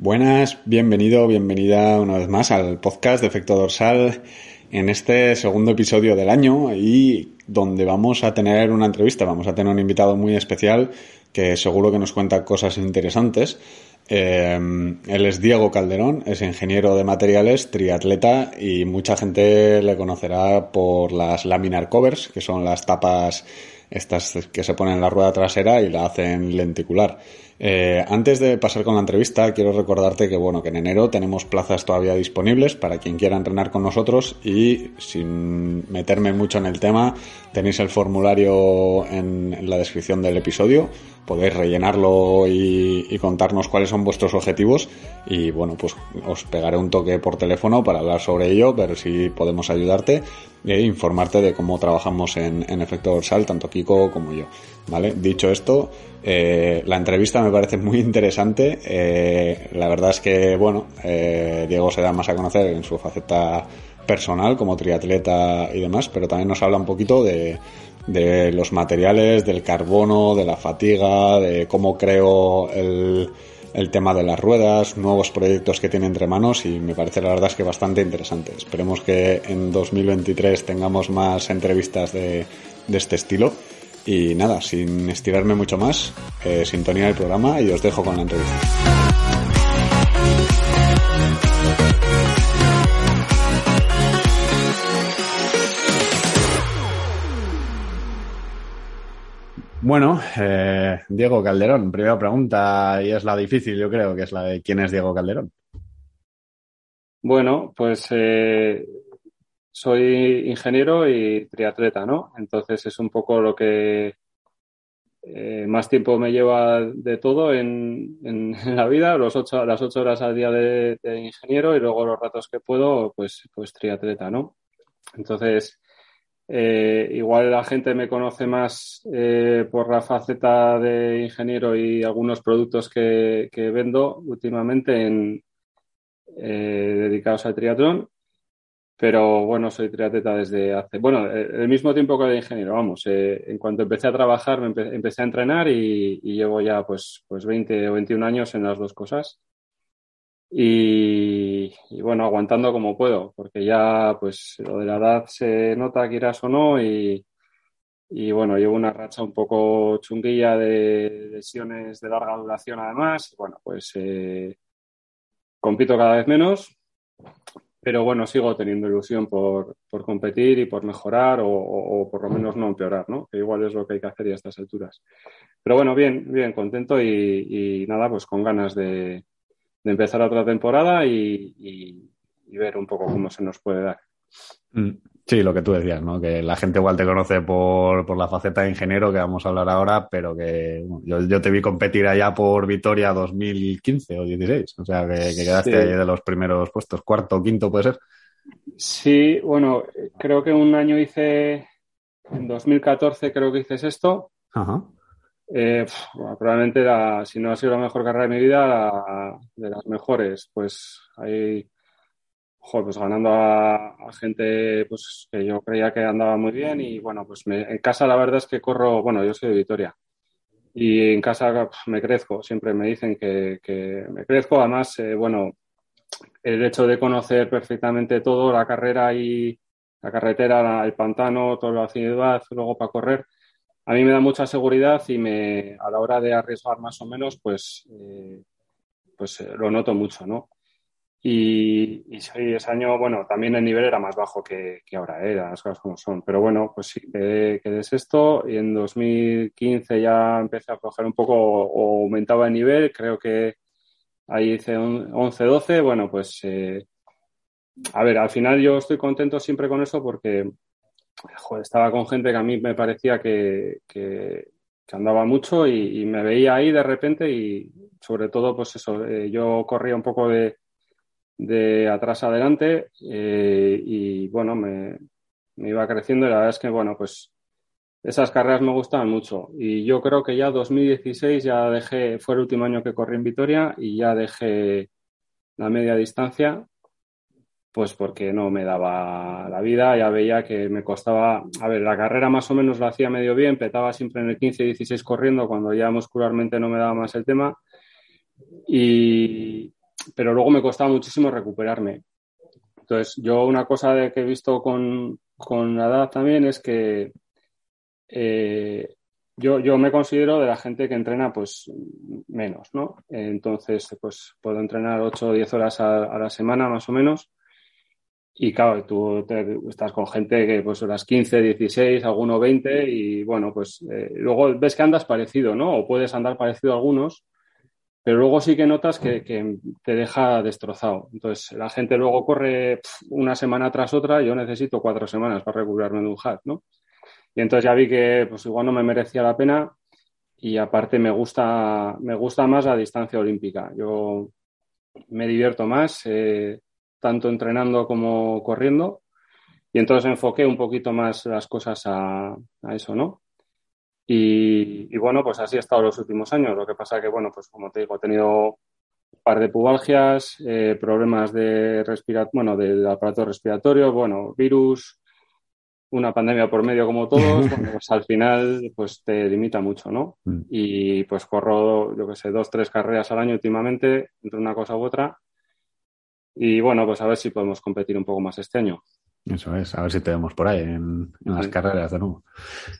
Buenas, bienvenido, bienvenida una vez más al podcast de Efecto Dorsal en este segundo episodio del año y donde vamos a tener una entrevista, vamos a tener un invitado muy especial que seguro que nos cuenta cosas interesantes. Eh, él es Diego Calderón, es ingeniero de materiales, triatleta y mucha gente le conocerá por las laminar covers, que son las tapas estas que se ponen en la rueda trasera y la hacen lenticular. Eh, antes de pasar con la entrevista, quiero recordarte que bueno, que en enero tenemos plazas todavía disponibles para quien quiera entrenar con nosotros y sin meterme mucho en el tema, tenéis el formulario en, la descripción del episodio. Podéis rellenarlo y, contarnos cuáles son vuestros objetivos y bueno, pues os pegaré un toque por teléfono para hablar sobre ello, ver si podemos ayudarte e informarte de cómo trabajamos en, en efecto dorsal, tanto Kiko como yo. ¿Vale? Dicho esto, eh, la entrevista me parece muy interesante. Eh, la verdad es que, bueno, eh, Diego se da más a conocer en su faceta personal como triatleta y demás, pero también nos habla un poquito de, de los materiales, del carbono, de la fatiga, de cómo creo el, el tema de las ruedas, nuevos proyectos que tiene entre manos y me parece la verdad es que bastante interesante. Esperemos que en 2023 tengamos más entrevistas de, de este estilo y nada, sin estirarme mucho más, eh, sintonía del programa y os dejo con la entrevista. Bueno, eh, Diego Calderón, primera pregunta y es la difícil, yo creo, que es la de quién es Diego Calderón. Bueno, pues eh, soy ingeniero y triatleta, ¿no? Entonces es un poco lo que eh, más tiempo me lleva de todo en, la vida, los ocho, las ocho horas al día de, ingeniero y luego los ratos que puedo, pues, pues triatleta, ¿no? Entonces, eh, igual la gente me conoce más eh, por la faceta de ingeniero y algunos productos que, que vendo últimamente en, dedicados al triatlón pero bueno, soy triatleta desde hace, bueno, eh, el mismo tiempo que de ingeniero, vamos. Eh, en cuanto empecé a trabajar, me empecé a entrenar y, llevo ya pues, pues 20 o 21 años en las dos cosas. Y, bueno, aguantando como puedo, porque ya pues lo de la edad se nota, quieras o no, y, y bueno, llevo una racha un poco chunguilla de lesiones de larga duración además. bueno, pues eh, compito cada vez menos, pero bueno, sigo teniendo ilusión por, por competir y por mejorar o, por lo menos no empeorar, ¿no? Que igual es lo que hay que hacer a estas alturas. Pero bueno, bien, bien, contento y, nada, pues con ganas de, empezar otra temporada y, ver un poco cómo se nos puede dar. Mm. Sí, lo que tú decías, ¿no? Que la gente igual te conoce por, por la faceta de ingeniero que vamos a hablar ahora, pero que yo, te vi competir allá por Vitoria 2015 o 16, o sea, que, quedaste ahí de los primeros puestos, cuarto o quinto puede ser. Sí, bueno, creo que un año hice, en 2014 creo que hice esto. Ajá. Eh, probablemente si no ha sido la mejor carrera de mi vida, de las mejores. Pues hay pues ganando a, gente pues que yo creía que andaba muy bien y bueno, pues en casa la verdad es que corro, bueno, yo soy de Vitoria. Y en casa me crezco, siempre me dicen que, me crezco, además, eh, bueno, el hecho de conocer perfectamente todo, la carrera y la carretera, el pantano, toda la ciudad, luego para correr, a mí me da mucha seguridad y me, a la hora de arriesgar más o menos, pues, eh, pues eh, lo noto mucho, ¿no? Y, ese año, bueno, también el nivel era más bajo que, que ahora, ¿eh? las cosas como son. Pero bueno, pues sí, quedé, quedé esto y en 2015 ya empecé a coger un poco o aumentaba el nivel. Creo que ahí hice 11-12. Bueno, pues eh, a ver, al final yo estoy contento siempre con eso porque estaba con gente que a mí me parecía que, que, andaba mucho y, me veía ahí de repente y sobre todo, pues eso, eh, yo corría un poco de de atrás adelante eh, y bueno, me, iba creciendo y la verdad es que bueno, pues esas carreras me gustaban mucho. Y yo creo que ya 2016 ya dejé, fue el último año que corrí en Vitoria y ya dejé la media distancia pues porque no me daba la vida, ya veía que me costaba, a ver, la carrera más o menos la hacía medio bien, petaba siempre en el 15-16 corriendo cuando ya muscularmente no me daba más el tema y, pero luego me costaba muchísimo recuperarme. Entonces, yo una cosa de que he visto con, con la edad también es que eh, yo, yo me considero de la gente que entrena pues menos, ¿no? Entonces, pues puedo entrenar 8 o 10 horas a, la semana más o menos. Y claro, tú estás con gente que pues las 15, 16, alguno 20 y bueno, pues eh, luego ves que andas parecido, ¿no? O puedes andar parecido a algunos, pero luego sí que notas que, que te deja destrozado. Entonces, la gente luego corre una semana tras otra, yo necesito cuatro semanas para recuperarme de un hack, ¿no? Y entonces ya vi que pues igual no me merecía la pena y aparte me gusta, me gusta más la distancia olímpica. Yo me divierto más, eh, tanto entrenando como corriendo. Y entonces enfoqué un poquito más las cosas a, eso, ¿no? Y, bueno, pues así he estado los últimos años. Lo que pasa que, bueno, pues como te digo, he tenido un par de pubalgias, eh, problemas de respira bueno, del aparato respiratorio, bueno, virus, una pandemia por medio como todos, pues al final pues te limita mucho, ¿no? Mm. Y pues corro, yo que sé, dos, tres carreras al año últimamente, entre una cosa u otra. Y bueno, pues a ver si podemos competir un poco más este año. Eso es, a ver si te vemos por ahí en, las carreras de nuevo.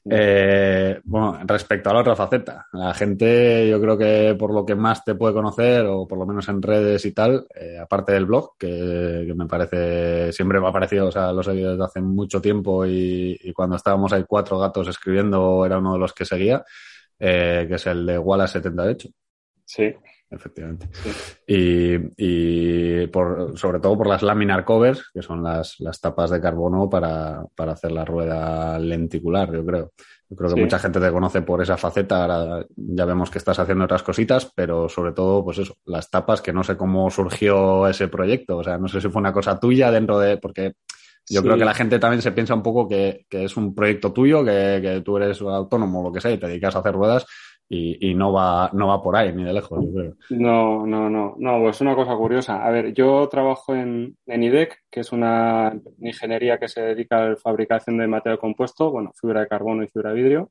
Eh, bueno, respecto a la otra faceta, la gente yo creo que por lo que más te puede conocer, o por lo menos en redes y tal, eh, aparte del blog, que, me parece, siempre me ha parecido, o sea, lo seguido desde hace mucho tiempo y, cuando estábamos ahí cuatro gatos escribiendo era uno de los que seguía, eh, que es el de Wallace 78. Sí efectivamente. Y, y por, sobre todo por las laminar covers, que son las, las tapas de carbono para, para, hacer la rueda lenticular, yo creo. Yo creo que mucha gente te conoce por esa faceta, ahora ya vemos que estás haciendo otras cositas, pero sobre todo, pues eso, las tapas, que no sé cómo surgió ese proyecto, o sea, no sé si fue una cosa tuya dentro de, porque yo creo que la gente también se piensa un poco que, que es un proyecto tuyo, que, que, tú eres autónomo o lo que sea y te dedicas a hacer ruedas, y, no, va, no va por ahí, ni de lejos, No, no, no, no, pues una cosa curiosa. A ver, yo trabajo en, en IDEC, que es una ingeniería que se dedica a la fabricación de material compuesto, bueno, fibra de carbono y fibra de vidrio,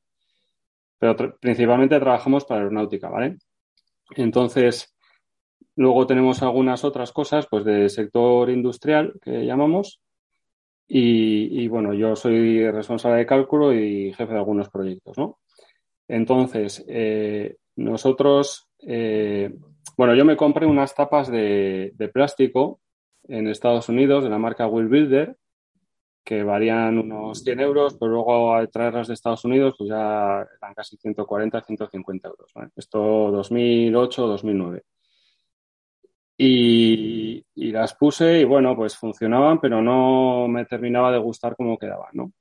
pero principalmente trabajamos para aeronáutica, ¿vale? Entonces, luego tenemos algunas otras cosas, pues del sector industrial que llamamos, y, y bueno, yo soy responsable de cálculo y jefe de algunos proyectos, ¿no? Entonces, eh, nosotros, eh, bueno, yo me compré unas tapas de, plástico en Estados Unidos de la marca Will Builder, que varían unos 100 euros, pero luego al traerlas de Estados Unidos, pues ya eran casi 140, 150 euros. Esto 2008, 2009. Y, y, las puse y bueno, pues funcionaban, pero no me terminaba de gustar cómo quedaban, ¿no?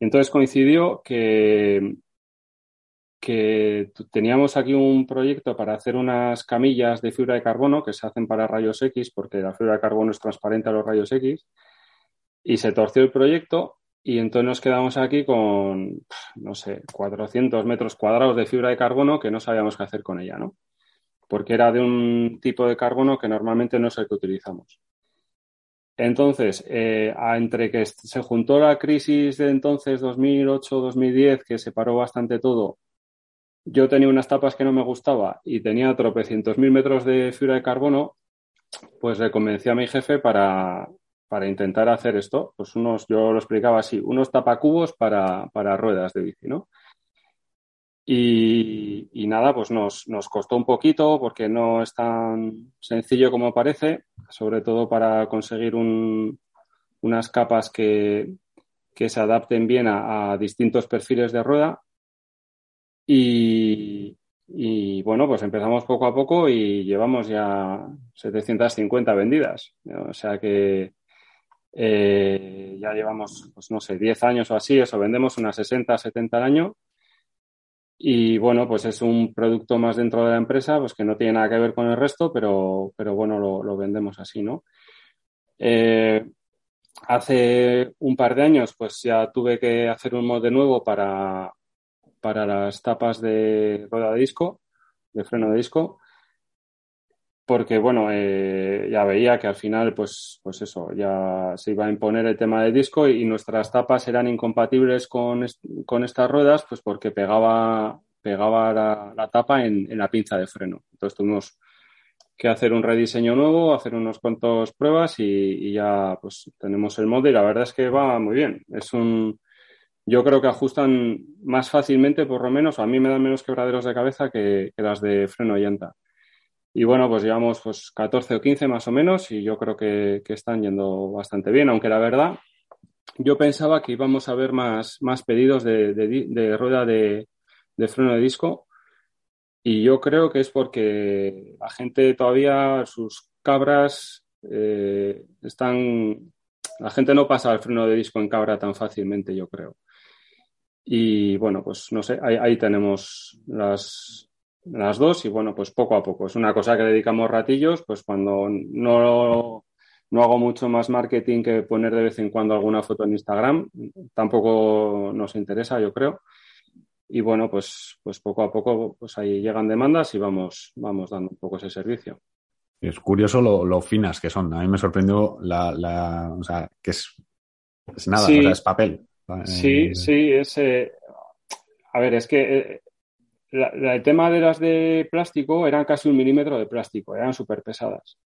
Entonces coincidió que, que teníamos aquí un proyecto para hacer unas camillas de fibra de carbono que se hacen para rayos X, porque la fibra de carbono es transparente a los rayos X, y se torció el proyecto y entonces nos quedamos aquí con, no sé, 400 metros cuadrados de fibra de carbono que no sabíamos qué hacer con ella, ¿no? Porque era de un tipo de carbono que normalmente no es el que utilizamos. Entonces, eh, entre que se juntó la crisis de entonces 2008-2010, que separó bastante todo, yo tenía unas tapas que no me gustaba y tenía tropecientos mil metros de fibra de carbono, pues le convencí a mi jefe para, para intentar hacer esto. Pues unos, yo lo explicaba así, unos tapacubos para, para ruedas de bici, ¿no? Y, nada, pues nos, nos costó un poquito porque no es tan sencillo como parece, sobre todo para conseguir un, unas capas que, que se adapten bien a distintos perfiles de rueda y, bueno, pues empezamos poco a poco y llevamos ya 750 vendidas. O sea que eh, ya llevamos, pues no sé, 10 años o así, eso, vendemos unas 60, 70 al año. Y bueno, pues es un producto más dentro de la empresa, pues que no tiene nada que ver con el resto, pero, pero bueno, lo, lo vendemos así, ¿no? Eh, hace un par de años, pues ya tuve que hacer un mod de nuevo para, para las tapas de rueda de disco, de freno de disco, porque bueno, eh, ya veía que al final, pues, pues eso, ya se iba a imponer el tema de disco y, nuestras tapas eran incompatibles con, con, estas ruedas, pues porque pegaba, pegaba la, tapa en, la pinza de freno. Entonces tuvimos que hacer un rediseño nuevo, hacer unos cuantos pruebas y, ya pues tenemos el molde y la verdad es que va muy bien. Es un, yo creo que ajustan más fácilmente, por lo menos, a mí me dan menos quebraderos de cabeza que, las de freno y llanta. Y bueno, pues llevamos pues 14 o 15 más o menos y yo creo que, están yendo bastante bien, aunque la verdad yo pensaba que íbamos a ver más, más pedidos de, de rueda de, freno de disco y yo creo que es porque la gente todavía, sus cabras eh, están. La gente no pasa al freno de disco en cabra tan fácilmente, yo creo. Y bueno, pues no sé, ahí, tenemos las, las dos y bueno, pues poco a poco. Es una cosa que dedicamos ratillos, pues cuando no, no hago mucho más marketing que poner de vez en cuando alguna foto en Instagram, tampoco nos interesa, yo creo y bueno, pues, pues poco a poco pues ahí llegan demandas y vamos, vamos dando un poco ese servicio. Es curioso lo, finas que son. A mí me sorprendió la, la o sea, que es, es nada, es papel. Sí, eh, sí, es... Eh, a ver, es que eh, el tema de las de plástico eran casi un milímetro de plástico, eran súper pesadas.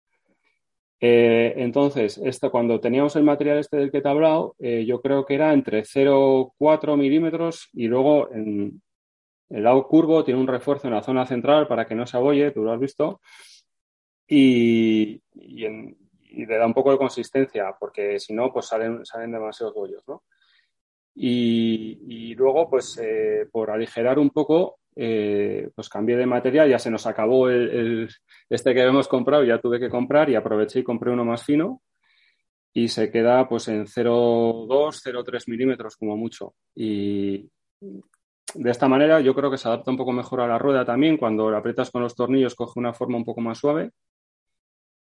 Entonces, esto, cuando teníamos el material este del que te he hablado, yo creo que era entre 0,4 milímetros y luego en el lado curvo tiene un refuerzo en la zona central para que no se abolle, tú lo has visto, y, le da un poco de consistencia, porque si no, pues salen, salen demasiados bollos, ¿no? Y, luego, pues eh, por aligerar un poco, eh, pues cambié de material, ya se nos acabó el, este que habíamos comprado, ya tuve que comprar y aproveché y compré uno más fino. Y se queda pues en 0,2, 0,3 milímetros como mucho. Y de esta manera yo creo que se adapta un poco mejor a la rueda también, cuando la aprietas con los tornillos coge una forma un poco más suave.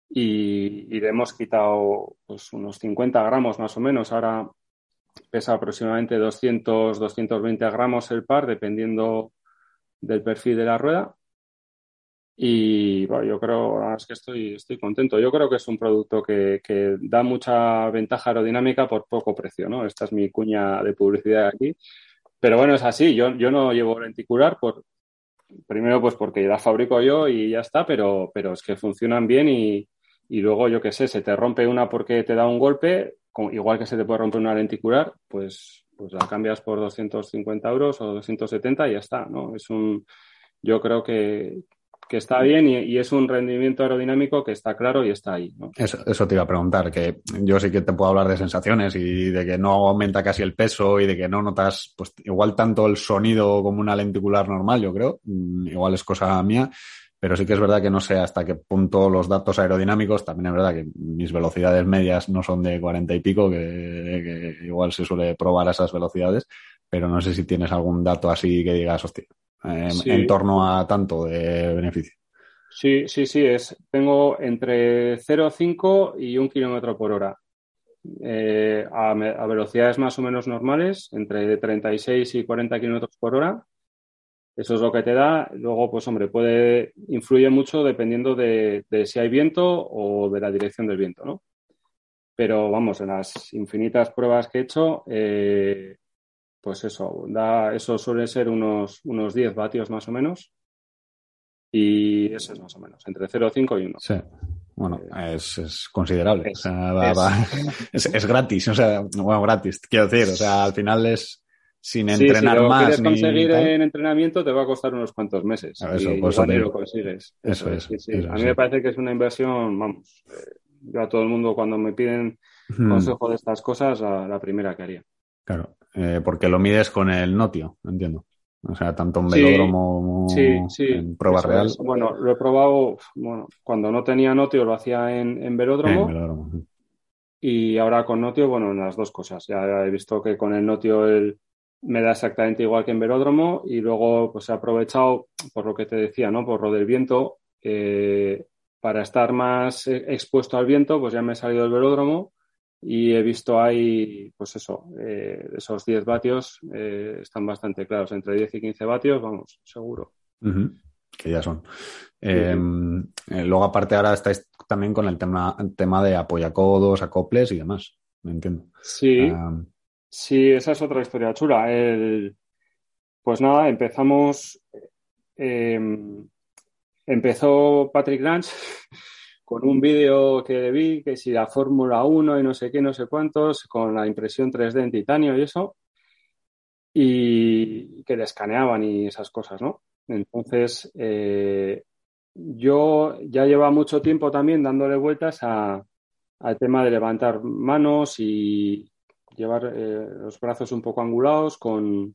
Y, le hemos quitado pues unos 50 gramos más o menos, ahora pesa aproximadamente 200, 220 gramos el par, dependiendo del perfil de la rueda. Y yo creo es que estoy, estoy contento. Yo creo que es un producto que, da mucha ventaja aerodinámica por poco precio, ¿no? Esta es mi cuña de publicidad aquí. Pero bueno, es así. Yo, yo no llevo lenticular por, primero pues porque la fabrico yo y ya está, pero, pero es que funcionan bien y, y luego, yo qué sé, se te rompe una porque te da un golpe, igual que se te puede romper una lenticular, pues pues la cambias por 250 euros o 270 y ya está, ¿no? Es un, yo creo que, está bien y, es un rendimiento aerodinámico que está claro y está ahí. Eso, eso te iba a preguntar, que yo sí que te puedo hablar de sensaciones y de que no aumenta casi el peso y de que no notas, pues igual tanto el sonido como una lenticular normal, yo creo, mm, igual es cosa mía, pero sí que es verdad que no sé hasta qué punto los datos aerodinámicos, también es verdad que mis velocidades medias no son de 40 y pico, que, igual se suele probar a esas velocidades, pero no sé si tienes algún dato así que digas, hostia, en torno a tanto de beneficio. Sí, sí, sí, es, tengo entre 0,5 y 1 kilómetro por hora. Eh, a, a, velocidades más o menos normales, entre 36 y 40 kilómetros por hora, eso es lo que te da. Luego, pues hombre, puede, influye mucho dependiendo de, si hay viento o de la dirección del viento, ¿no? Pero vamos, en las infinitas pruebas que he hecho, eh, pues eso, da, eso suele ser unos, unos 10 vatios más o menos. Y eso es más o menos, entre 0,5 y 1. Sí. Bueno, eh, es, considerable. Es, es, gratis, o sea, bueno, gratis, quiero decir, o sea, al final es, sin entrenar si lo más. quieres conseguir en entrenamiento te va a costar unos cuantos meses. eso, y pues lo consigues. Eso, es. a mí me parece que es una inversión, vamos, eh, yo a todo el mundo cuando me piden consejo de estas cosas, a la primera que haría. Claro, eh, porque lo mides con el notio, entiendo. O sea, tanto en velódromo como en prueba real. Bueno, lo he probado, bueno, cuando no tenía notio lo hacía en, en velódromo. En velódromo. Y ahora con notio, bueno, en las dos cosas. Ya he visto que con el notio el, me da exactamente igual que en velódromo y luego pues he aprovechado por lo que te decía, ¿no? Por lo del viento, eh, para estar más e-, expuesto al viento, pues ya me he salido del velódromo y he visto ahí, pues eso, eh, esos 10 vatios eh, están bastante claros, entre 10 y 15 vatios, vamos, seguro. Que ya son. Em, luego, aparte, ahora estáis también con el tema, tema de apoyacodos, acoples y demás, ¿me entiendo? Sí. Sí, esa es otra historia chula. pues nada, empezamos. Em, empezó Patrick Lance con un vídeo que vi, que si la Fórmula 1 y no sé qué, no sé cuántos, con la impresión 3D en titanio y eso, y que le escaneaban y esas cosas, ¿no? Entonces, eh, yo ya lleva mucho tiempo también dándole vueltas a, al tema de levantar manos y llevar eh, los brazos un poco angulados con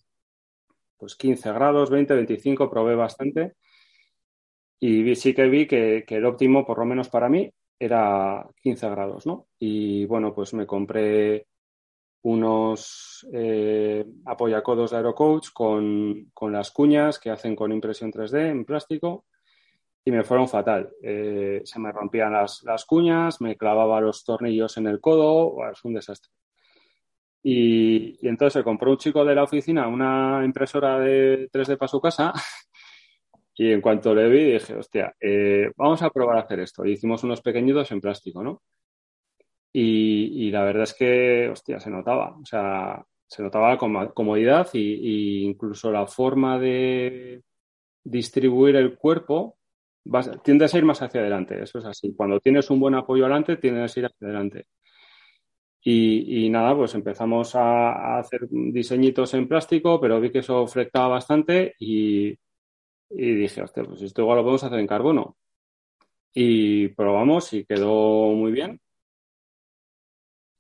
pues 15 grados, 20, 25, probé bastante. Y sí que vi que, el óptimo, por lo menos para mí, era 15 grados, ¿no? Y bueno, pues me compré unos eh, apoyacodos de Aerocoach con, con, las cuñas que hacen con impresión 3D en plástico y me fueron fatal. Eh, se me rompían las, las, cuñas, me clavaba los tornillos en el codo, es un desastre. Y, entonces se compró un chico de la oficina una impresora de 3D para su casa y en cuanto le vi dije, hostia, eh, vamos a probar a hacer esto. Y hicimos unos pequeñitos en plástico, ¿no? Y, y, la verdad es que, hostia, se notaba. O sea, se notaba la comodidad y, incluso la forma de distribuir el cuerpo tiendes a ir más hacia adelante, eso es así. Cuando tienes un buen apoyo adelante, tiendes a ir hacia adelante. Y, nada, pues empezamos a, hacer diseñitos en plástico, pero vi que eso flectaba bastante y, dije, hostia, pues esto igual lo podemos hacer en carbono. Y probamos y quedó muy bien.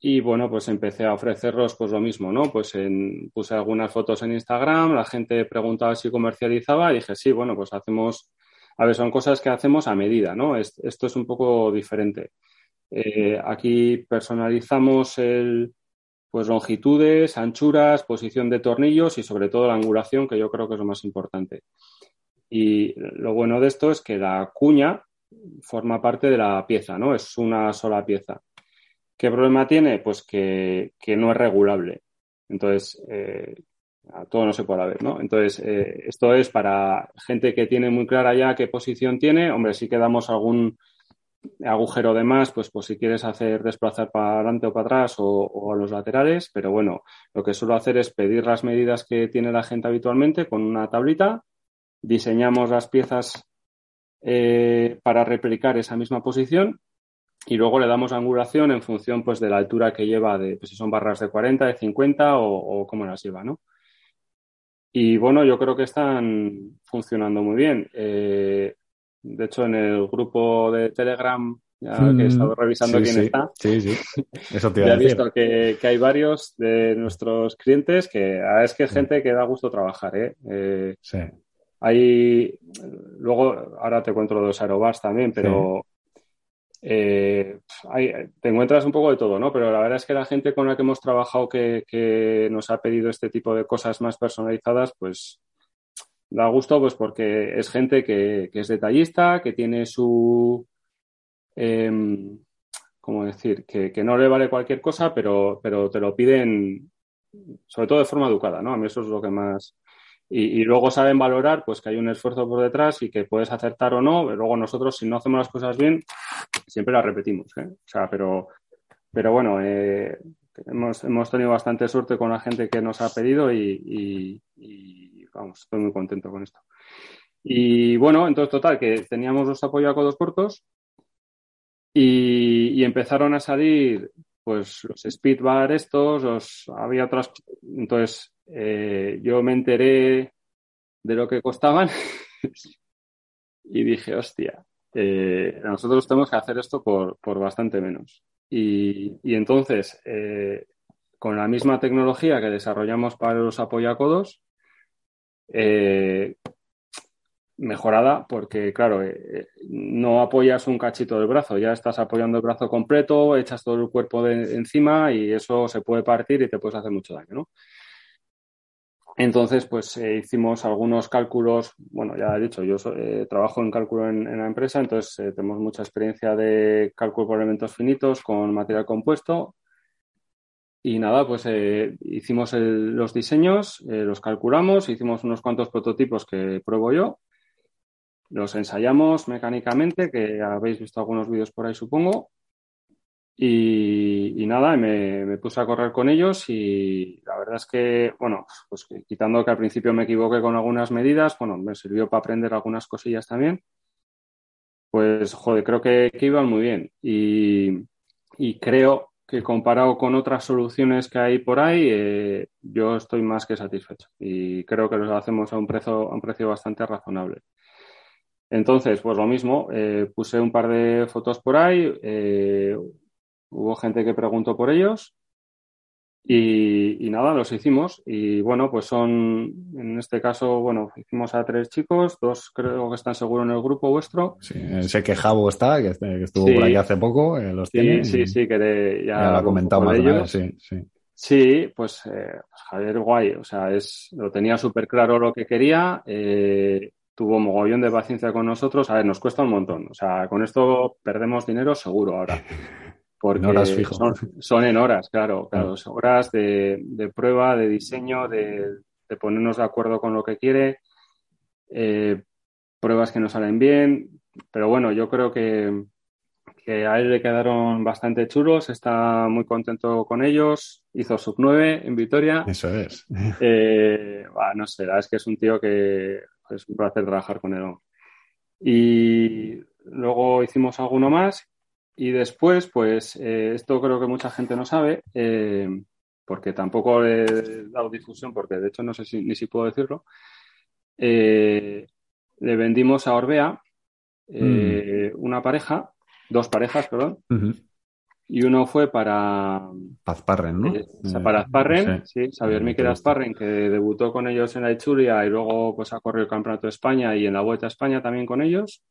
Y bueno, pues empecé a ofrecerlos pues lo mismo, ¿no? Pues en, puse algunas fotos en Instagram, la gente preguntaba si comercializaba y dije, sí, bueno, pues hacemos a ver, son cosas que hacemos a medida, ¿no? esto es un poco diferente. Eh, aquí personalizamos el, pues longitudes, anchuras, posición de tornillos y sobre todo la angulación, que yo creo que es lo más importante. Y lo bueno de esto es que la cuña forma parte de la pieza, ¿no? Es una sola pieza. ¿Qué problema tiene? Pues que, no es regulable. Entonces, eh, todo no se puede ver, ¿no? Entonces, eh, esto es para gente que tiene muy clara ya qué posición tiene. Hombre, si quedamos algún agujero de más, pues, pues si quieres hacer desplazar para adelante o para atrás o, a los laterales, pero bueno, lo que suelo hacer es pedir las medidas que tiene la gente habitualmente con una tablita, diseñamos las piezas eh, para replicar esa misma posición y luego le damos angulación en función pues de la altura que lleva, de pues, si son barras de 40, de 50 o, cómo las lleva, ¿no? Y bueno, yo creo que están funcionando muy bien. Eh, de hecho, en el grupo de Telegram, ya que he estado revisando quién está, sí, sí. Eso te ya he visto que, hay varios de nuestros clientes que es que es gente que da gusto trabajar. ¿eh? eh sí. Hay, luego, ahora te cuento los aerobars también, pero eh, te encuentras un poco de todo, ¿no? Pero la verdad es que la gente con la que hemos trabajado que, nos ha pedido este tipo de cosas más personalizadas, pues da gusto, pues porque es gente que, es detallista, que tiene su, eh, ¿cómo decir? Que, que, no le vale cualquier cosa, pero, pero te lo piden, sobre todo de forma educada, ¿no? A mí eso es lo que más, y, luego saben valorar pues que hay un esfuerzo por detrás y que puedes acertar o no. Luego nosotros, si no hacemos las cosas bien, siempre las repetimos. ¿eh? O sea, pero, pero bueno, eh, hemos, hemos tenido bastante suerte con la gente que nos ha pedido y, vamos, estoy muy contento con esto. Y bueno, entonces total, que teníamos los apoyo a codos cortos y, empezaron a salir pues los speedbar estos, los, había otras, entonces eh, yo me enteré de lo que costaban y dije, hostia, eh, nosotros tenemos que hacer esto por, bastante menos. Y, entonces, eh, con la misma tecnología que desarrollamos para los apoyacodos, mejorada porque, claro, no apoyas un cachito del brazo, ya estás apoyando el brazo completo, echas todo el cuerpo de, encima y eso se puede partir y te puedes hacer mucho daño, ¿no? Entonces, pues eh, hicimos algunos cálculos, bueno, ya he dicho, yo eh, trabajo en cálculo en, la empresa, entonces eh, tenemos mucha experiencia de cálculo por elementos finitos con material compuesto. Y nada, pues hicimos los diseños, los calculamos, hicimos unos cuantos prototipos que pruebo yo, los ensayamos mecánicamente, que habéis visto algunos vídeos por ahí, supongo, y, nada, me, puse a correr con ellos y la verdad es que, bueno, pues quitando que al principio me equivoqué con algunas medidas, bueno, me sirvió para aprender algunas cosillas también. pues, joder, creo que, iban muy bien. Y, creo que comparado con otras soluciones que hay por ahí, eh, yo estoy más que satisfecho. Y creo que los hacemos a un precio, un precio bastante razonable. Entonces, pues lo mismo, eh, puse un par de fotos por ahí, eh, hubo gente que preguntó por ellos y, nada, los hicimos. Y bueno, pues son, en este caso, bueno, hicimos a tres chicos, dos creo que están seguros en el grupo vuestro. Sí, sé que Jabo está, que, estuvo por ahí hace poco, eh, los tiene. Sí, sí, que ya, lo comentamos ellos. sí, sí. Sí, pues, eh, pues, Javier guay, o sea, es, lo tenía súper claro lo que quería, eh, tuvo mogollón de paciencia con nosotros, a ver, nos cuesta un montón, o sea, con esto perdemos dinero seguro ahora. Porque horas Son, en horas, claro, claro, horas de, prueba, de diseño, de, ponernos de acuerdo con lo que quiere, eh, pruebas que no salen bien, pero bueno, yo creo que, a él le quedaron bastante chulos, está muy contento con ellos, hizo sub 9 en Vitoria. Eso es. Eh, no sé, es que es un tío que es un placer trabajar con él. Y luego hicimos alguno más y después, pues, eh, esto creo que mucha gente no sabe, eh, porque tampoco he dado difusión, porque de hecho no sé si, ni si puedo decirlo. Eh, le vendimos a Orbea mm. una pareja, dos parejas, perdón, y uno fue para Azparren, ¿no? para Azparren, sí, Xavier Miquel Azparren, que debutó con ellos en la Ichulia y luego pues ha corrido el Campeonato de España y en la Vuelta a España también con ellos.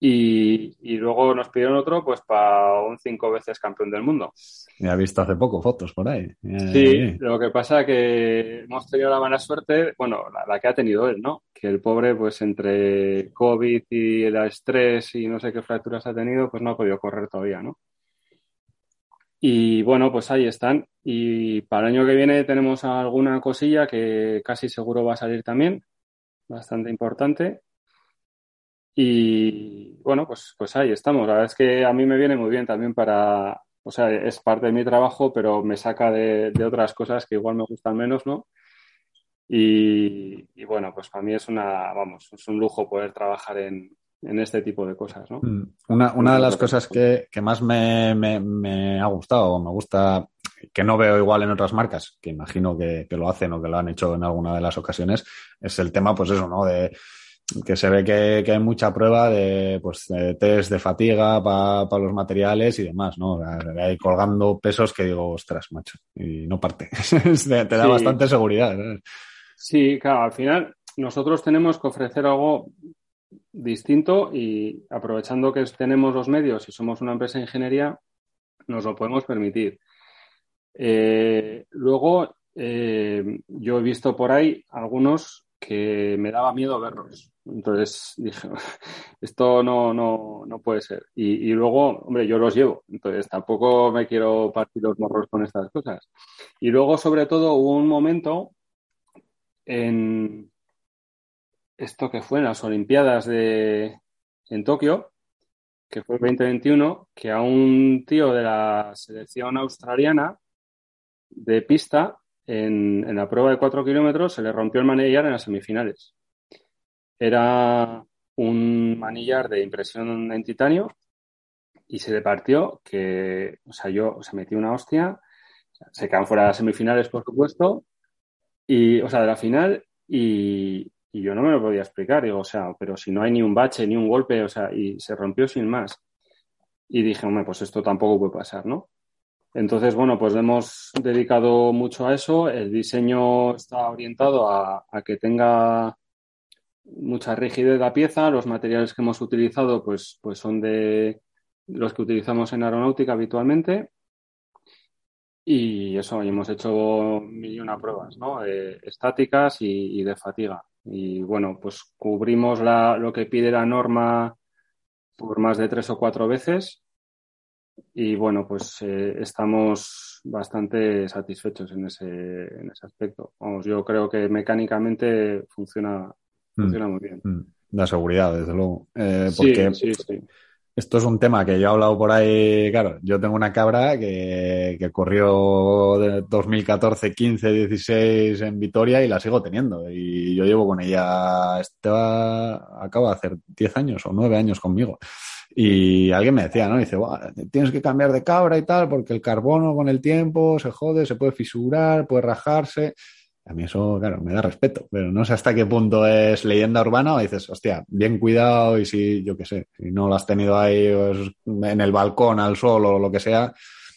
Y, luego nos pidieron otro, pues para un cinco veces campeón del mundo. Me ha visto hace poco fotos por ahí. Sí, lo que pasa que hemos tenido la mala suerte, bueno, la, que ha tenido él, ¿no? Que el pobre, pues entre COVID y el estrés y no sé qué fracturas ha tenido, pues no ha podido correr todavía, ¿no? Y bueno, pues ahí están. Y para el año que viene tenemos alguna cosilla que casi seguro va a salir también, bastante importante. Y bueno, pues, pues ahí estamos. La verdad es que a mí me viene muy bien también para, o sea, es parte de mi trabajo, pero me saca de, otras cosas que igual me gustan menos, ¿no? Y, bueno, pues para mí es una, vamos, es un lujo poder trabajar en, este tipo de cosas, ¿no? Mm, una, una de las cosas que, más me, me, ha gustado, o me gusta, que no veo igual en otras marcas, que imagino que, que, lo hacen o que lo han hecho en alguna de las ocasiones, es el tema, pues eso, ¿no? De que se ve que, hay mucha prueba de, pues, test de fatiga para los materiales y demás, ¿no? Ahí colgando pesos que digo, ostras, macho, y no parte. te, da bastante seguridad. Sí, claro, al final nosotros tenemos que ofrecer algo distinto y aprovechando que tenemos los medios y somos una empresa de ingeniería, nos lo podemos permitir. Eh, luego, eh, yo he visto por ahí algunos que me daba miedo verlos. Entonces dije, esto no, no, no puede ser. Y, luego, hombre, yo los llevo, entonces tampoco me quiero partir los morros con estas cosas. Y luego, sobre todo, hubo un momento en esto que fue en las Olimpiadas de en Tokio, que fue el 2021, que a un tío de la selección australiana de pista en, la prueba de 4 kilómetros se le rompió el manillar en las semifinales. Era un manillar de impresión en titanio y se le partió que, o sea, yo, se metí una hostia, se quedan fuera de las semifinales, por supuesto, y, o sea, de la final, y, y yo no me lo podía explicar, digo, o sea, pero si no hay ni un bache, ni un golpe, o sea, y se rompió sin más. Y dije, hombre, pues esto tampoco puede pasar, ¿no? Entonces, bueno, pues hemos dedicado mucho a eso. El diseño está orientado a, que tenga mucha rigidez la pieza. Los materiales que hemos utilizado, pues, pues son de los que utilizamos en aeronáutica habitualmente. Y eso, hemos hecho mil y una pruebas, ¿no? estáticas y, de fatiga. Y bueno, pues cubrimos lo que pide la norma por más de tres o cuatro veces y bueno, pues eh, estamos bastante satisfechos en ese, en ese aspecto. Yo creo que mecánicamente funciona. Funciona muy bien. La mm. seguridad, desde luego. Eh, porque sí, sí, Esto es un tema que yo he hablado por ahí, claro, yo tengo una cabra que, que corrió de 2014, 15, 16 en Vitoria y la sigo teniendo. Y yo llevo con ella, esta acaba de hacer 10 años o 9 años conmigo. Y alguien me decía, ¿no? Dice, tienes que cambiar de cabra y tal, porque el carbono con el tiempo se jode, se puede fisurar, puede rajarse. A mí eso, claro, me da respeto, pero no sé hasta qué punto es leyenda urbana o dices, hostia, bien cuidado y si, yo qué sé, si no lo has tenido ahí pues, en el balcón al sol o lo que sea,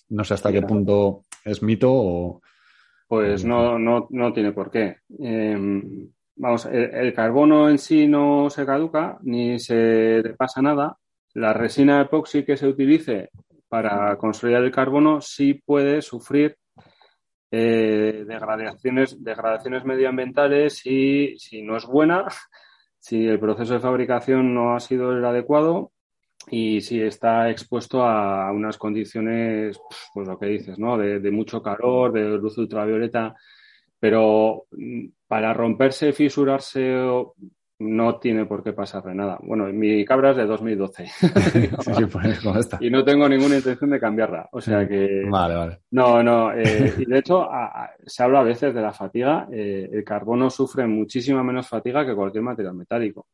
no sé hasta qué punto es mito o... Pues no, no, no tiene por qué. Em, vamos, el, carbono en sí no se caduca ni se pasa nada. La resina epoxi que se utilice para construir el carbono sí puede sufrir eh, degradaciones, degradaciones medioambientales y si no es buena, si el proceso de fabricación no ha sido el adecuado y si está expuesto a unas condiciones, pues lo que dices, ¿no? De, de mucho calor, de luz ultravioleta, pero mm, para romperse, fisurarse no tiene por qué pasarle nada. Bueno, mi cabra es de 2012. sí, pues, Y no tengo ninguna intención de cambiarla. O sea que. Vale, vale. No, no. Eh, y de hecho, se habla a veces de la fatiga. Eh, el carbono sufre muchísima menos fatiga que cualquier material metálico.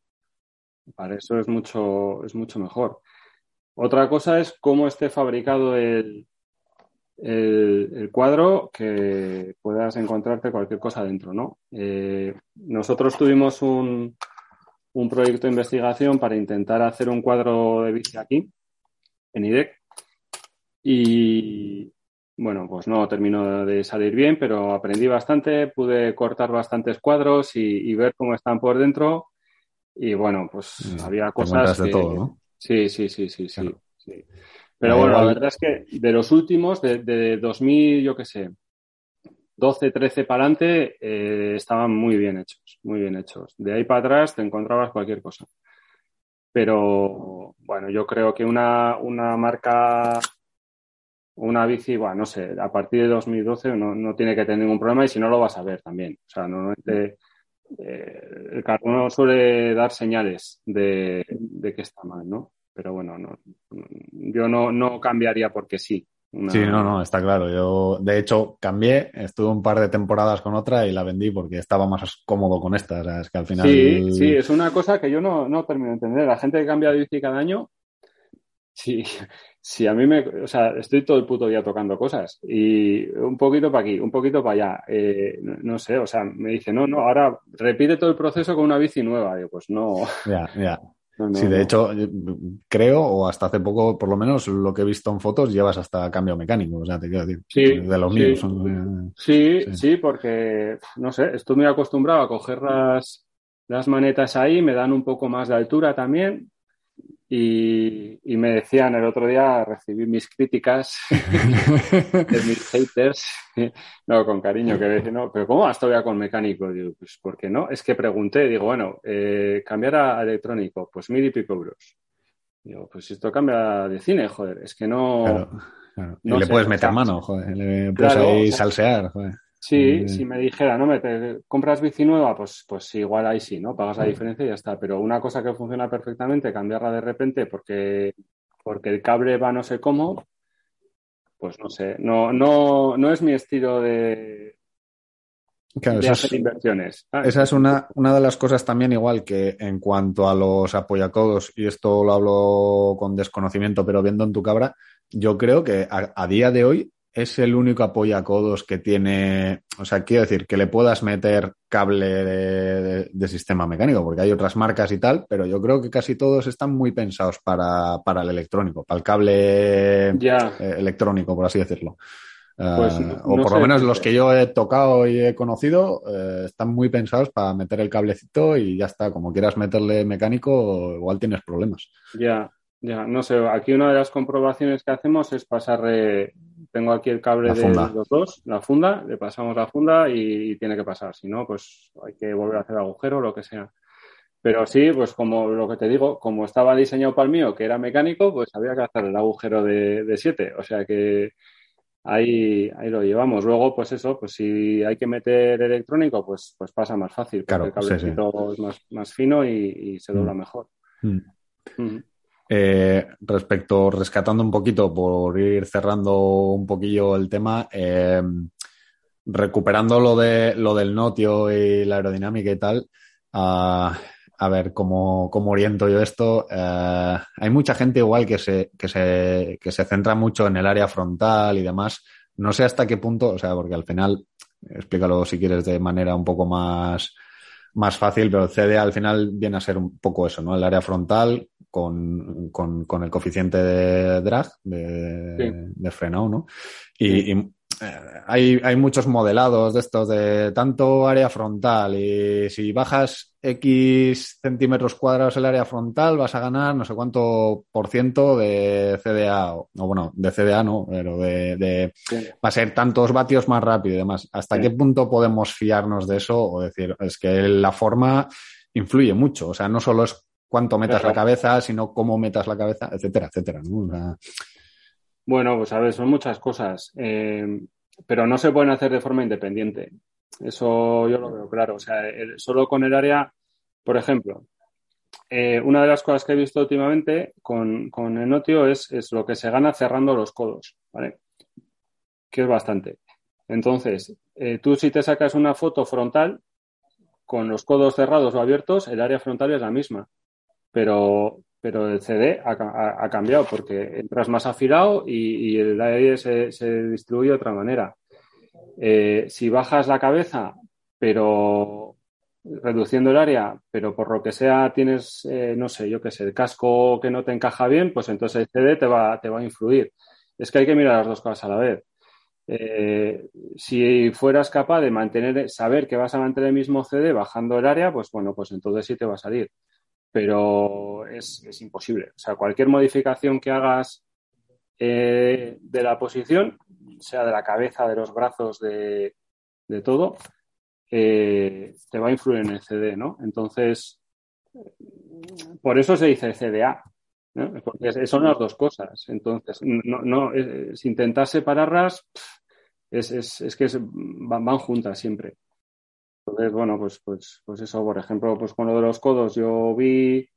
Para eso es mucho, es mucho mejor. Otra cosa es cómo esté fabricado el, el, cuadro que puedas encontrarte cualquier cosa dentro, ¿no? Eh, nosotros tuvimos un, un proyecto de investigación para intentar hacer un cuadro de bici aquí, en IDEC. Y bueno, pues no terminó de salir bien, pero aprendí bastante, pude cortar bastantes cuadros y, ver cómo están por dentro. Y bueno, pues mm, había cosas. Todo, ¿no? Sí, sí, sí, sí, sí, Pero bueno, la verdad es que de los últimos, de, de 2000, yo qué sé, 12, 13 para adelante eh, estaban muy bien hechos, muy bien hechos. De ahí para atrás te encontrabas cualquier cosa. Pero bueno, yo creo que una, una marca, una bici, bueno, no sé, a partir de 2012 no, no tiene que tener ningún problema y si no lo vas a ver también. O sea, normalmente eh, el carbono suele dar señales de, de, que está mal, ¿no? Pero bueno, no, yo no, no cambiaría porque sí. Sí, no, no, está claro. Yo, de hecho, cambié, estuve un par de temporadas con otra y la vendí porque estaba más cómodo con esta. O es que al final. Sí, sí, es una cosa que yo no, no termino de entender. La gente que cambia de bici cada año, sí, sí, a mí me. O sea, estoy todo el puto día tocando cosas y un poquito para aquí, un poquito para allá. Eh, no, sé, o sea, me dice, no, no, ahora repite todo el proceso con una bici nueva. Digo, pues no. Ya, ya sí, de hecho, creo, o hasta hace poco, por lo menos, lo que he visto en fotos, llevas hasta cambio mecánico, o sea, te quiero decir, sí, de los míos. sí, sí, porque, no sé, estoy muy acostumbrado a coger las, las manetas ahí, me dan un poco más de altura también, y, y, me decían el otro día, recibí mis críticas de mis haters, no, con cariño, que decían, no, pero ¿cómo vas todavía con mecánico? Digo, pues, ¿por qué no? Es que pregunté, digo, bueno, eh, cambiar a electrónico, pues mil y pico euros. Digo, pues esto cambia de cine, joder, es que no. Claro, claro. y le puedes meter mano, joder, le puedes ahí salsear, joder. Sí, si me dijera, no, me compras bici nueva, pues, pues igual ahí sí, ¿no? Pagas la diferencia y ya está. Pero una cosa que funciona perfectamente, cambiarla de repente porque, porque el cable va no sé cómo, pues no sé, no, no, no es mi estilo de, hacer inversiones. Esa es una, una de las cosas también igual que en cuanto a los apoyacodos, y esto lo hablo con desconocimiento, pero viendo en tu cabra, yo creo que a día de hoy es el único apoyacodos que tiene, o sea, quiero decir, que le puedas meter cable de, sistema mecánico, porque hay otras marcas y tal, pero yo creo que casi todos están muy pensados para, para el electrónico, para el cable eh, electrónico, por así decirlo. Pues eh, o por lo menos los que yo he tocado y he conocido eh, están muy pensados para meter el cablecito y ya está. Como quieras meterle mecánico, igual tienes problemas. Ya, ya, no sé. Aquí una de las comprobaciones que hacemos es pasarle tengo aquí el cable de los dos, la funda, le pasamos la funda y, tiene que pasar. Si no, pues hay que volver a hacer agujero o lo que sea. Pero sí, pues como lo que te digo, como estaba diseñado para el mío, que era mecánico, pues había que hacer el agujero de 7. O sea que ahí, ahí lo llevamos. Luego, pues eso, pues si hay que meter electrónico, pues, pues pasa más fácil. Claro, el cablecito es más, más, fino y, se dobla mm. mejor. Mm. Eh, respecto, rescatando un poquito, por ir cerrando un poquillo el tema, eh, recuperando lo, de, lo del notio y la aerodinámica y tal, a ver cómo, cómo, oriento yo esto. Eh, hay mucha gente igual que se, que, se, que se centra mucho en el área frontal y demás. No sé hasta qué punto, o sea, porque al final, explícalo si quieres de manera un poco más, más fácil, pero el CDA al final viene a ser un poco eso, ¿no? El área frontal con, con, con el coeficiente de drag, de, de frenado, ¿no? Y, y eh, hay, hay, muchos modelados de estos de tanto área frontal y si bajas X centímetros cuadrados el área frontal vas a ganar no sé cuánto por ciento de CDA, o bueno, de CDA no, pero de, de va a ser tantos vatios más rápido y demás. ¿Hasta qué punto podemos fiarnos de eso o decir, es que la forma influye mucho? O sea, no solo es cuánto metas la cabeza, sino cómo metas la cabeza, etcétera, etcétera. ¿no? Bueno, pues a ver, son muchas cosas, eh, pero no se pueden hacer de forma independiente. Eso yo lo veo claro. O sea, solo con el área, por ejemplo, eh, una de las cosas que he visto últimamente con, con el notio es, es, lo que se gana cerrando los codos, ¿vale? Que es bastante. Entonces, eh, tú si te sacas una foto frontal con los codos cerrados o abiertos, el área frontal es la misma. Pero, pero el CD ha, cambiado porque entras más afilado y, el aire se, se, distribuye de otra manera. Eh, si bajas la cabeza, pero reduciendo el área, pero por lo que sea tienes, eh, no sé, yo qué sé, el casco que no te encaja bien, pues entonces el CD te va, te va a influir. Es que hay que mirar las dos cosas a la vez. Eh, si fueras capaz de mantener, saber que vas a mantener el mismo CD bajando el área, pues bueno, pues entonces sí te va a salir pero es, es, imposible. O sea, cualquier modificación que hagas eh, de la posición, sea de la cabeza, de los brazos, de, de todo, eh, te va a influir en el CD, ¿no? Entonces, por eso se dice CDA, ¿no? porque son las dos cosas. Entonces, no, no es, intentar separarlas es, es, es que van juntas siempre. Entonces, bueno, pues, pues, pues eso, por ejemplo, pues con lo de los codos, yo vi,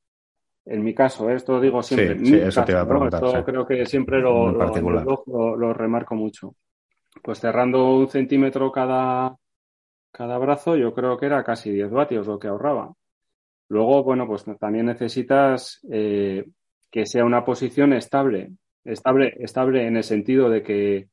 en mi caso, ¿eh? esto lo digo siempre, sí, sí, eso te iba a preguntar, esto sí. creo que siempre lo, lo, lo, lo, remarco mucho. Pues cerrando un centímetro cada, cada brazo, yo creo que era casi 10 vatios lo que ahorraba. Luego, bueno, pues también necesitas eh, que sea una posición estable, estable, estable en el sentido de que,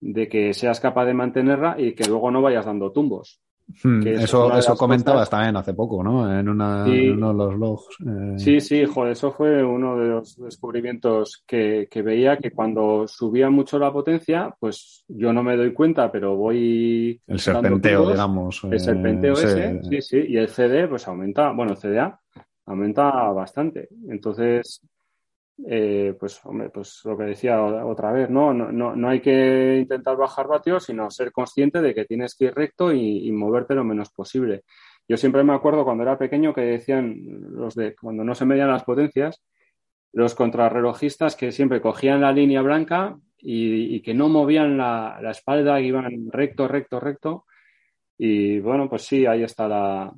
de que seas capaz de mantenerla y que luego no vayas dando tumbos. Hmm, eso eso comentabas cosas... también hace poco, ¿no? En, una, sí. en, uno de los logs. Eh... Sí, sí, joder, eso fue uno de los descubrimientos que, que, veía que cuando subía mucho la potencia, pues yo no me doy cuenta, pero voy. El serpenteo, digamos. El serpenteo eh, ese, sí, sí, y el CD, pues aumenta, bueno, el CDA aumenta bastante. Entonces, eh, pues, hombre, pues lo que decía otra vez, ¿no? No, no, no hay que intentar bajar vatios, sino ser consciente de que tienes que ir recto y, moverte lo menos posible. Yo siempre me acuerdo cuando era pequeño que decían los de cuando no se medían las potencias, los contrarrelojistas que siempre cogían la línea blanca y, que no movían la, la, espalda, iban recto, recto, recto. Y bueno, pues sí, ahí está la,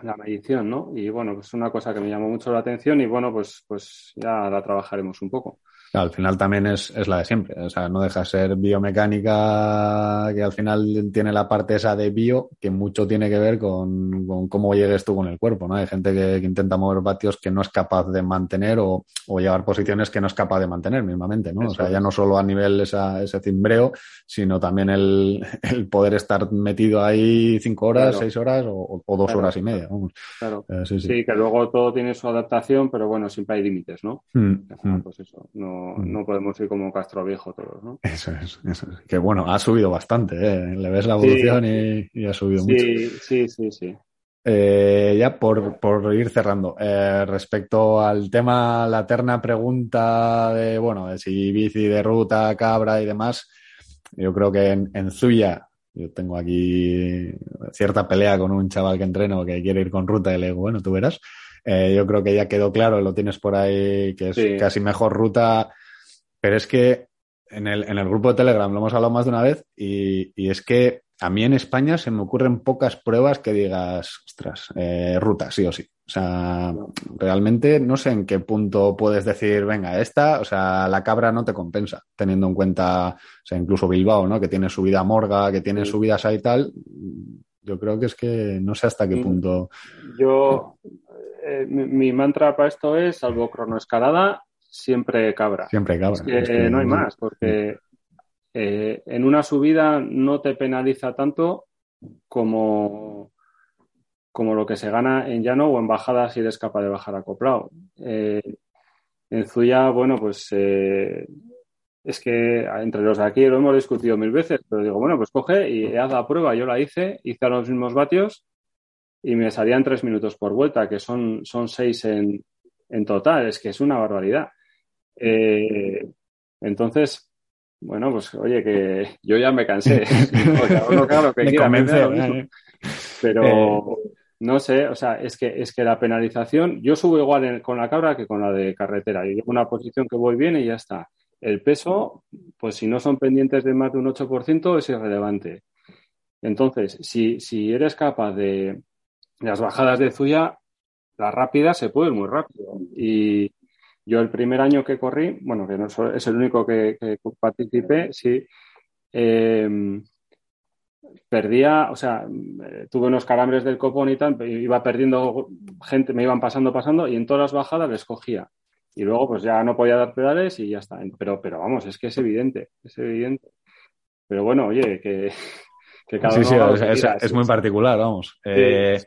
la medición, ¿no? Y bueno, pues una cosa que me llamó mucho la atención y bueno, pues, pues ya la trabajaremos un poco. Al final también es, es la de siempre, o sea, no deja de ser biomecánica que al final tiene la parte esa de bio que mucho tiene que ver con, con cómo llegues tú con el cuerpo, ¿no? Hay gente que, que, intenta mover vatios que no es capaz de mantener o, o, llevar posiciones que no es capaz de mantener mismamente, ¿no? Eso. O sea, ya no solo a nivel esa, ese cimbreo, sino también el, el poder estar metido ahí cinco horas, claro. seis horas o, o dos claro. horas y media, vamos. Claro. Eh, sí, sí. sí, que luego todo tiene su adaptación, pero bueno, siempre hay límites, ¿no? Mm, mm. Pues eso, no no, no, podemos ir como Castro Viejo todos, ¿no? Eso es, eso es. Que bueno, ha subido bastante, ¿eh? Le ves la evolución sí, y, y, ha subido sí, mucho. Sí, sí, sí. Eh, ya por, por, ir cerrando, eh, respecto al tema, la eterna pregunta de, bueno, de si bici de ruta, cabra y demás, yo creo que en, en Zuya, yo tengo aquí cierta pelea con un chaval que entreno que quiere ir con ruta y le digo, bueno, tú verás. Eh, yo creo que ya quedó claro, lo tienes por ahí, que es sí. casi mejor ruta, pero es que en el, en el, grupo de Telegram lo hemos hablado más de una vez y, y, es que a mí en España se me ocurren pocas pruebas que digas, ostras, eh, ruta, sí o sí. O sea, realmente no sé en qué punto puedes decir, venga, esta, o sea, la cabra no te compensa, teniendo en cuenta, o sea, incluso Bilbao, ¿no? Que tiene subida Morga, que tiene subidas ahí y tal. Yo creo que es que no sé hasta qué mm. punto. Yo, eh, mi, mantra para esto es, salvo cronoescalada, siempre cabra. Siempre cabra. que, no hay más, porque eh, en una subida no te penaliza tanto como como lo que se gana en llano o en bajada si eres capaz de bajar acoplado. Eh, en Zuya, bueno, pues eh, es que entre los de aquí lo hemos discutido mil veces, pero digo, bueno, pues coge y haz la prueba. Yo la hice, hice a los mismos vatios y me salían tres minutos por vuelta, que son, son seis en, en total, es que es una barbaridad. Eh, entonces, bueno, pues oye, que yo ya me cansé. Pero, no sé, o sea, es que, es que la penalización, yo subo igual con la cabra que con la de carretera. Yo llevo una posición que voy bien y ya está. El peso, pues si no son pendientes de más de un 8%, es irrelevante. Entonces, si, si eres capaz de las bajadas de Zuya, las rápidas se pueden muy rápido. Y yo el primer año que corrí, bueno, que no es el único que, participé, sí, eh, perdía, o sea, eh, tuve unos calambres del copón y tal, iba perdiendo gente, me iban pasando, pasando, y en todas las bajadas les cogía. Y luego, pues ya no podía dar pedales y ya está. Pero, pero vamos, es que es evidente, es evidente. Pero bueno, oye, que, que cada sí, Sí, es, muy particular, vamos. Eh,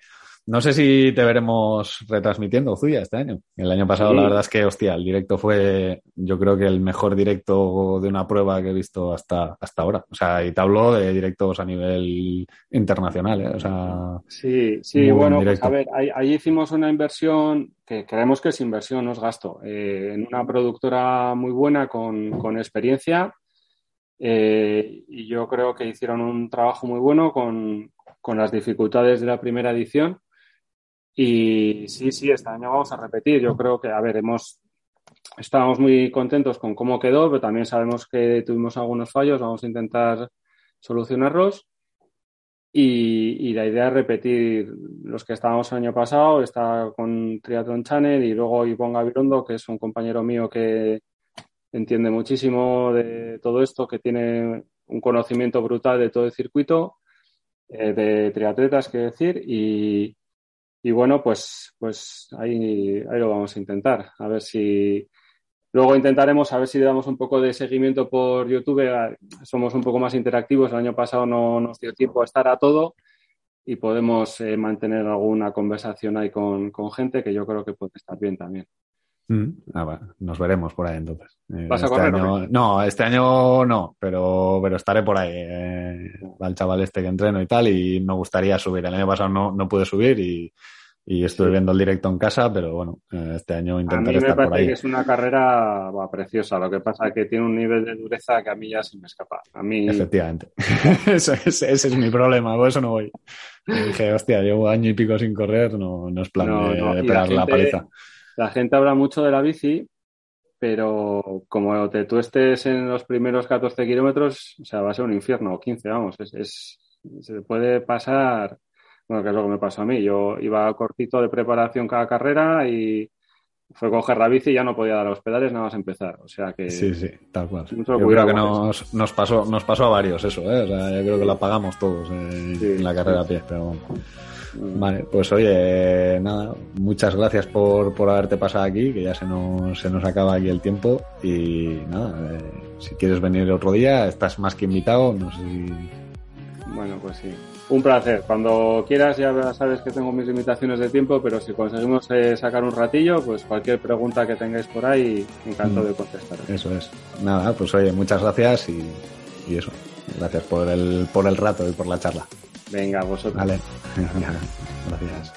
no sé si te veremos retransmitiendo Zuya este año. El año pasado, la verdad es que, hostia, el directo fue, yo creo que el mejor directo de una prueba que he visto hasta, hasta ahora. O sea, y te hablo de directos a nivel internacional, ¿eh? O sea. Sí, sí, bueno, pues a ver, ahí, hicimos una inversión que creemos que es inversión, no es gasto, eh, en una productora muy buena con, con experiencia. Eh, y yo creo que hicieron un trabajo muy bueno con, con las dificultades de la primera edición y sí, sí, este año vamos a repetir. Yo creo que, a ver, hemos, estábamos muy contentos con cómo quedó, pero también sabemos que tuvimos algunos fallos, vamos a intentar solucionarlos. Y, la idea es repetir los que estábamos el año pasado, está con Triathlon Channel y luego Ivonne Gabirondo, que es un compañero mío que entiende muchísimo de todo esto, que tiene un conocimiento brutal de todo el circuito, eh, de triatletas, que decir, y, y bueno, pues, pues ahí, ahí lo vamos a intentar. A ver si. Luego intentaremos a ver si le damos un poco de seguimiento por YouTube. Somos un poco más interactivos. El año pasado no nos dio tiempo a estar a todo y podemos eh, mantener alguna conversación ahí con, gente que yo creo que puede estar bien también. Mm, ah, nos veremos por ahí entonces. Eh, ¿Vas a este correr? no, este año no, pero, pero estaré por ahí. Eh, al chaval este que entreno y tal, y me gustaría subir. El año pasado no, no pude subir y, y estuve viendo el directo en casa, pero bueno, eh, este año intentaré estar por ahí. Que es una carrera preciosa, lo que pasa es que tiene un nivel de dureza que a mí ya se me escapa. A mí... Efectivamente, ese, es mi problema, por eso no voy. dije, hostia, llevo año y pico sin correr, no, no es plan de, pegar la, paliza. La gente habla mucho de la bici, pero como te, tú estés en los primeros 14 kilómetros, o sea, va a ser un infierno, o 15, vamos, es, se puede pasar bueno, que es lo que me pasó a mí. Yo iba cortito de preparación cada carrera y fue coger la bici y ya no podía dar los pedales nada más empezar. O sea que. Sí, sí, tal cual. Yo creo que nos, nos, pasó, nos pasó a varios eso, ¿eh? O sea, yo creo que lo pagamos todos en la carrera a pie, pero bueno. Mm. Vale, pues oye, nada, muchas gracias por, por haberte pasado aquí, que ya se nos, se nos acaba aquí el tiempo. Y nada, eh, si quieres venir otro día, estás más que invitado. No sé si... Bueno, pues sí. Un placer. Cuando quieras ya sabes que tengo mis limitaciones de tiempo, pero si conseguimos eh, sacar un ratillo, pues cualquier pregunta que tengáis por ahí, encantado mm. de contestar. Eso es. Nada, pues oye, muchas gracias y, y, eso. Gracias por el, por el rato y por la charla. Venga, vosotros. Vale. Gracias.